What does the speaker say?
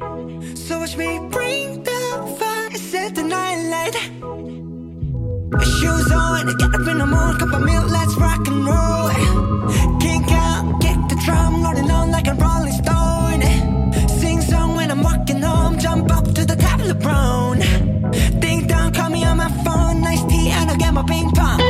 So watch me bring the fire, set the night light. Shoes on, get up in the morning, cup of milk, let's rock and roll. Kick out, kick the drum, rolling on like a rolling stone. Sing song when I'm walking home, jump up to the top of the brown. Ding dong, call me on my phone, nice tea, and I'll get my ping pong.